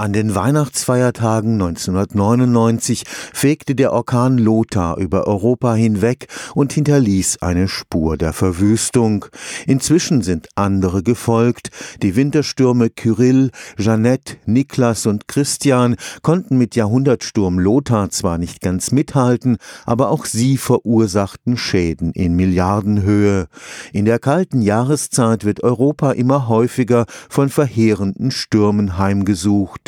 An den Weihnachtsfeiertagen 1999 fegte der Orkan Lothar über Europa hinweg und hinterließ eine Spur der Verwüstung. Inzwischen sind andere gefolgt. Die Winterstürme Kyrill, Jeannette, Niklas und Christian konnten mit Jahrhundertsturm Lothar zwar nicht ganz mithalten, aber auch sie verursachten Schäden in Milliardenhöhe. In der kalten Jahreszeit wird Europa immer häufiger von verheerenden Stürmen heimgesucht.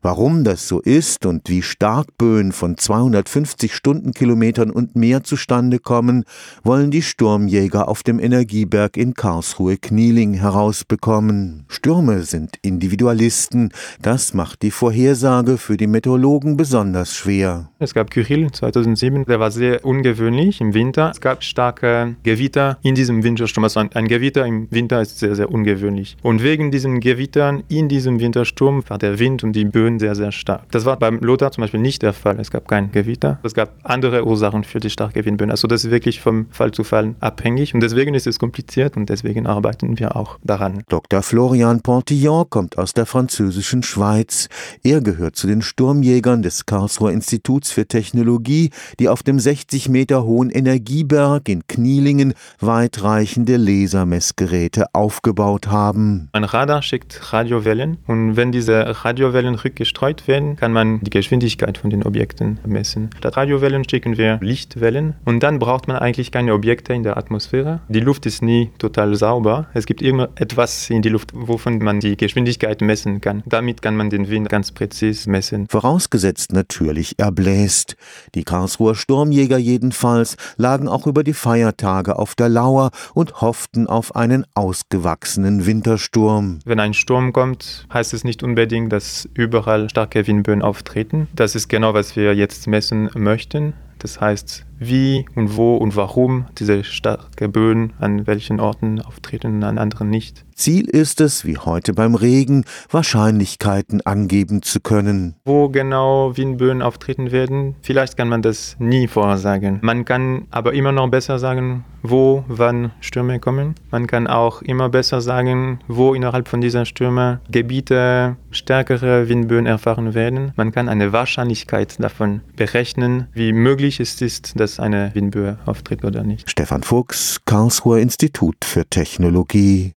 Warum das so ist und wie stark Böen von 250 Stundenkilometern und mehr zustande kommen, wollen die Sturmjäger auf dem Energieberg in Karlsruhe-Knieling herausbekommen. Stürme sind Individualisten. Das macht die Vorhersage für die Meteorologen besonders schwer. Es gab Kyrill 2007, der war sehr ungewöhnlich im Winter. Es gab starke Gewitter in diesem Wintersturm. Also ein Gewitter im Winter ist sehr, sehr ungewöhnlich. Und wegen diesen Gewittern in diesem Wintersturm war der Wind und die Böen Böen sehr, sehr stark. Das war beim Lothar zum Beispiel nicht der Fall. Es gab kein Gewitter. Es gab andere Ursachen für die starke Windböen. Also das ist wirklich vom Fall zu Fall abhängig und deswegen ist es kompliziert und deswegen arbeiten wir auch daran. Dr. Florian Portillon kommt aus der französischen Schweiz. Er gehört zu den Sturmjägern des Karlsruher Instituts für Technologie, die auf dem 60 Meter hohen Energieberg in Knielingen weitreichende Lasermessgeräte aufgebaut haben. Ein Radar schickt Radiowellen und wenn diese Radiowellen rück gestreut werden, kann man die Geschwindigkeit von den Objekten messen. Statt Radiowellen schicken wir Lichtwellen und dann braucht man eigentlich keine Objekte in der Atmosphäre. Die Luft ist nie total sauber. Es gibt immer etwas in die Luft, wovon man die Geschwindigkeit messen kann. Damit kann man den Wind ganz präzise messen. Vorausgesetzt natürlich, er bläst. Die Karlsruher Sturmjäger jedenfalls lagen auch über die Feiertage auf der Lauer und hofften auf einen ausgewachsenen Wintersturm. Wenn ein Sturm kommt, heißt es nicht unbedingt, dass überall überall starke Windböen auftreten. Das ist genau, was wir jetzt messen möchten. Das heißt, wie und wo und warum diese starken Böen an welchen Orten auftreten und an anderen nicht. Ziel ist es, wie heute beim Regen, Wahrscheinlichkeiten angeben zu können. Wo genau Windböen auftreten werden, vielleicht kann man das nie vorhersagen. Man kann aber immer noch besser sagen, wo, wann Stürme kommen. Man kann auch immer besser sagen, wo innerhalb von dieser Stürme Gebiete stärkere Windböen erfahren werden. Man kann eine Wahrscheinlichkeit davon berechnen, wie möglich es ist, dass dass eine Windböe auftritt oder nicht. Stefan Fuchs, Karlsruher Institut für Technologie.